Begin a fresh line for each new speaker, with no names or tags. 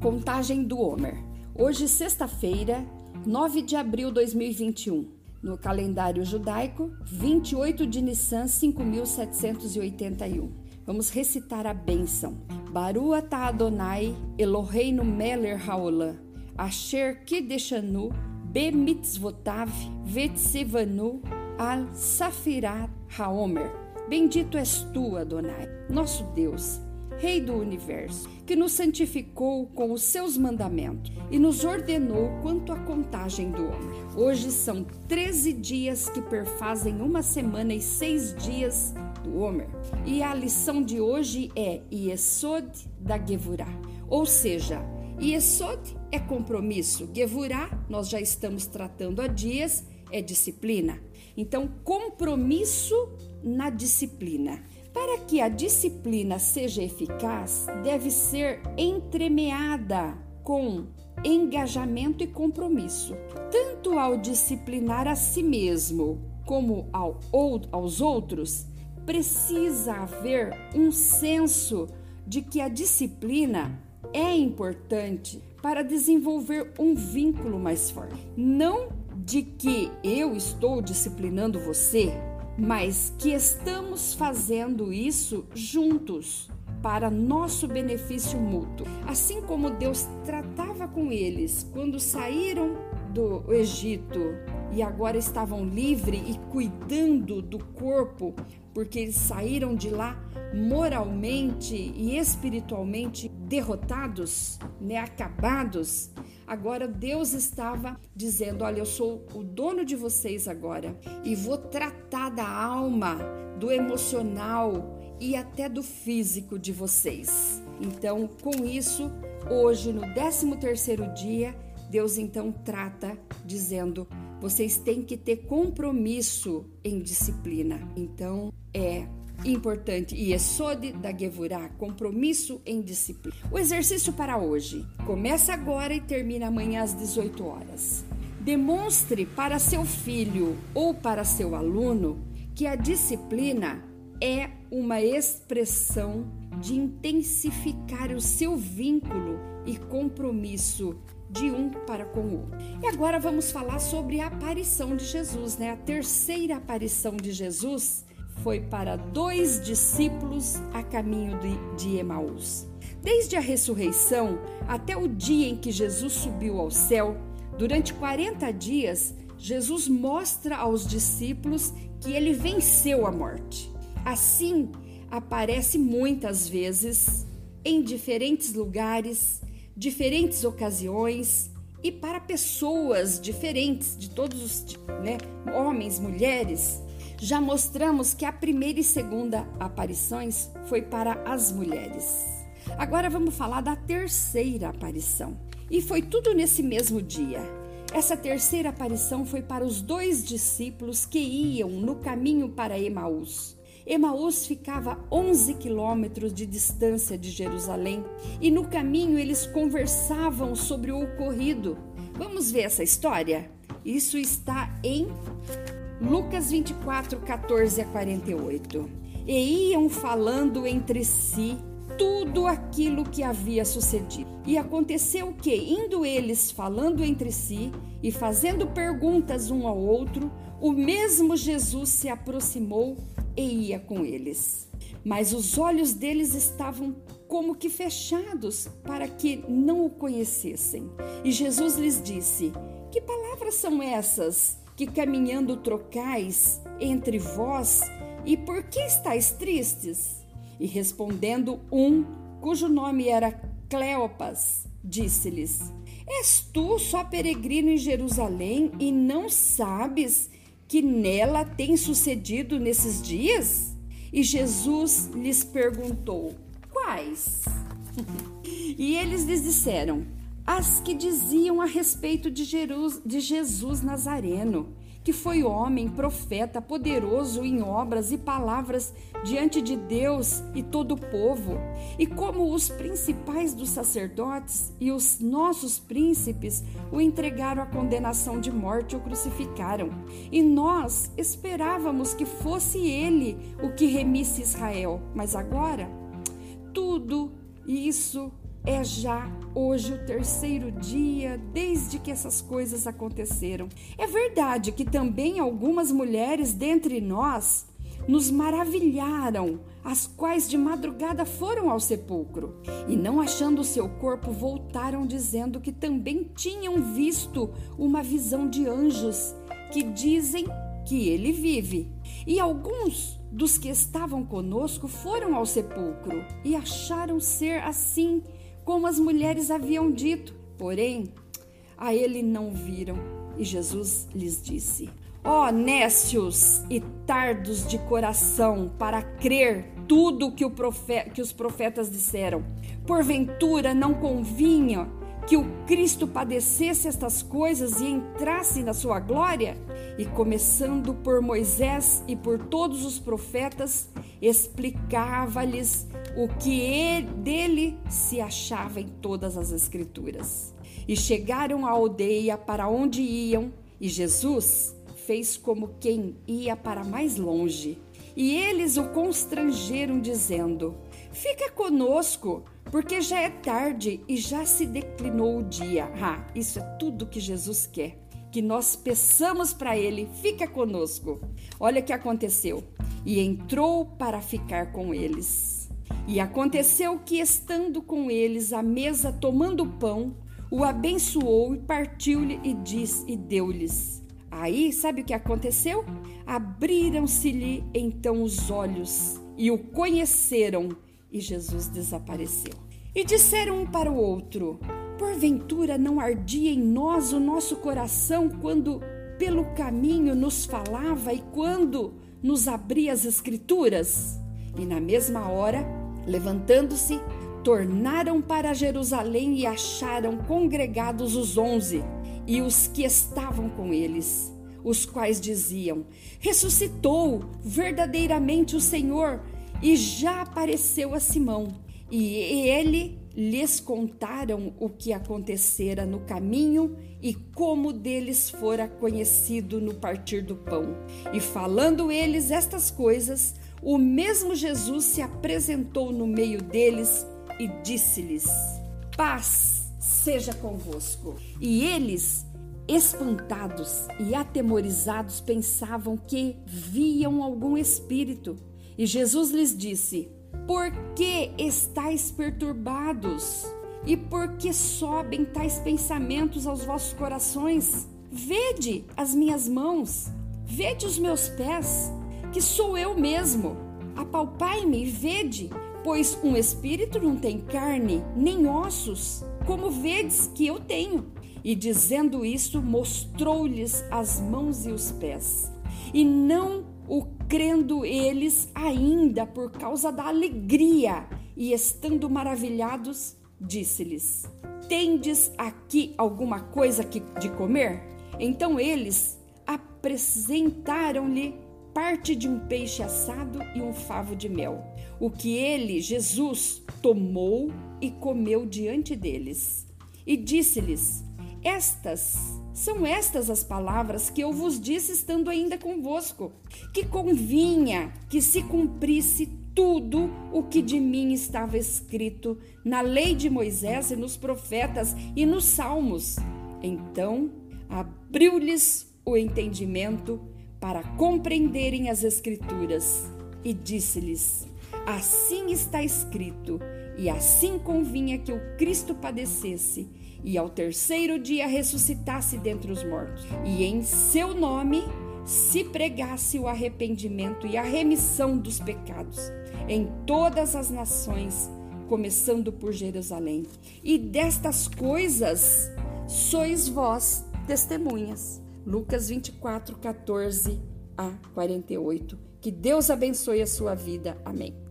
Contagem do Homer. Hoje, sexta-feira, 9 de abril de 2021. No calendário judaico, 28 de Nissan 5781. Vamos recitar a bênção. Baru atah Adonai Eloheinu Meller Haolam Asher Kideshanu Be Mitzvotav Vetsevanu Al Safirat Haomer. Bendito és tu, Adonai, nosso Deus Rei do universo, que nos santificou com os seus mandamentos e nos ordenou quanto à contagem do homem. Hoje são 13 dias que perfazem uma semana e seis dias do Homer. E a lição de hoje é Yesod da Gevurah, ou seja, Yesod é compromisso, Gevurah nós já estamos tratando há dias, é disciplina. Então, compromisso na disciplina. Para que a disciplina seja eficaz, deve ser entremeada com engajamento e compromisso, tanto ao disciplinar a si mesmo como ao, ou, aos outros. Precisa haver um senso de que a disciplina é importante para desenvolver um vínculo mais forte. Não de que eu estou disciplinando você, mas que estamos fazendo isso juntos para nosso benefício mútuo. Assim como Deus tratava com eles quando saíram do Egito e agora estavam livres e cuidando do corpo, porque eles saíram de lá moralmente e espiritualmente derrotados, né, acabados. Agora Deus estava dizendo: Olha, eu sou o dono de vocês agora e vou tratar da alma, do emocional e até do físico de vocês. Então, com isso, hoje, no 13 terceiro dia, Deus então trata dizendo: vocês têm que ter compromisso em disciplina. Então, é importante e Yesod da Gevurah, compromisso em disciplina. O exercício para hoje começa agora e termina amanhã às 18 horas. Demonstre para seu filho ou para seu aluno que a disciplina é uma expressão de intensificar o seu vínculo e compromisso de um para com o outro. E agora vamos falar sobre a aparição de Jesus, né? A terceira aparição de Jesus foi para dois discípulos a caminho de, de Emaús. Desde a ressurreição até o dia em que Jesus subiu ao céu, durante 40 dias, Jesus mostra aos discípulos que ele venceu a morte. Assim, aparece muitas vezes em diferentes lugares, diferentes ocasiões e para pessoas diferentes, de todos os né, homens, mulheres. Já mostramos que a primeira e segunda aparições foi para as mulheres. Agora vamos falar da terceira aparição. E foi tudo nesse mesmo dia. Essa terceira aparição foi para os dois discípulos que iam no caminho para Emaús. Emaús ficava 11 quilômetros de distância de Jerusalém e no caminho eles conversavam sobre o ocorrido. Vamos ver essa história? Isso está em Lucas 24, 14 a 48. E iam falando entre si tudo aquilo que havia sucedido. E aconteceu que, indo eles falando entre si e fazendo perguntas um ao outro, o mesmo Jesus se aproximou e ia com eles. Mas os olhos deles estavam como que fechados para que não o conhecessem. E Jesus lhes disse: Que palavras são essas? Que caminhando trocais entre vós, e por que estáis tristes? E respondendo um, cujo nome era Cleopas, disse-lhes: És tu só peregrino em Jerusalém e não sabes que nela tem sucedido nesses dias? E Jesus lhes perguntou: Quais? e eles lhes disseram: as que diziam a respeito de, de Jesus Nazareno, que foi homem, profeta, poderoso em obras e palavras diante de Deus e todo o povo, e como os principais dos sacerdotes e os nossos príncipes o entregaram à condenação de morte ou crucificaram. E nós esperávamos que fosse ele o que remisse Israel, mas agora tudo isso é já hoje o terceiro dia desde que essas coisas aconteceram. É verdade que também algumas mulheres dentre nós nos maravilharam, as quais de madrugada foram ao sepulcro e, não achando o seu corpo, voltaram dizendo que também tinham visto uma visão de anjos que dizem que ele vive. E alguns dos que estavam conosco foram ao sepulcro e acharam ser assim como as mulheres haviam dito. Porém, a ele não viram. E Jesus lhes disse: Ó oh, nécios e tardos de coração para crer tudo que, o que os profetas disseram. Porventura não convinha que o Cristo padecesse estas coisas e entrasse na sua glória? E começando por Moisés e por todos os profetas, explicava-lhes o que ele, dele se achava em todas as Escrituras. E chegaram à aldeia para onde iam, e Jesus fez como quem ia para mais longe. E eles o constrangeram, dizendo: Fica conosco, porque já é tarde e já se declinou o dia. Ah, isso é tudo que Jesus quer. Que nós peçamos para ele, fica conosco. Olha o que aconteceu. E entrou para ficar com eles. E aconteceu que, estando com eles à mesa tomando pão, o abençoou e partiu-lhe e disse e deu-lhes. Aí, sabe o que aconteceu? Abriram-se-lhe então os olhos e o conheceram, e Jesus desapareceu. E disseram um para o outro: Porventura não ardia em nós o nosso coração quando pelo caminho nos falava e quando nos abria as Escrituras? E na mesma hora, levantando-se, tornaram para Jerusalém e acharam congregados os onze e os que estavam com eles, os quais diziam: Ressuscitou verdadeiramente o Senhor e já apareceu a Simão. E ele lhes contaram o que acontecera no caminho e como deles fora conhecido no partir do pão. E falando eles estas coisas, o mesmo Jesus se apresentou no meio deles e disse-lhes: Paz seja convosco. E eles, espantados e atemorizados, pensavam que viam algum espírito. E Jesus lhes disse: Por que estáis perturbados? E por que sobem tais pensamentos aos vossos corações? Vede as minhas mãos, vede os meus pés, que sou eu mesmo. Apalpai-me e vede, pois um espírito não tem carne nem ossos, como vedes que eu tenho. E dizendo isso, mostrou-lhes as mãos e os pés. E não o crendo eles ainda por causa da alegria, e estando maravilhados, disse-lhes: Tendes aqui alguma coisa de comer? Então eles apresentaram-lhe parte de um peixe assado e um favo de mel, o que ele, Jesus, tomou e comeu diante deles. E disse-lhes: Estas são estas as palavras que eu vos disse estando ainda convosco, que convinha que se cumprisse tudo o que de mim estava escrito na lei de Moisés e nos profetas e nos salmos. Então abriu-lhes o entendimento para compreenderem as Escrituras e disse-lhes: Assim está escrito, e assim convinha que o Cristo padecesse e ao terceiro dia ressuscitasse dentre os mortos, e em seu nome se pregasse o arrependimento e a remissão dos pecados em todas as nações, começando por Jerusalém. E destas coisas sois vós testemunhas. Lucas 24, 14 a 48. Que Deus abençoe a sua vida. Amém.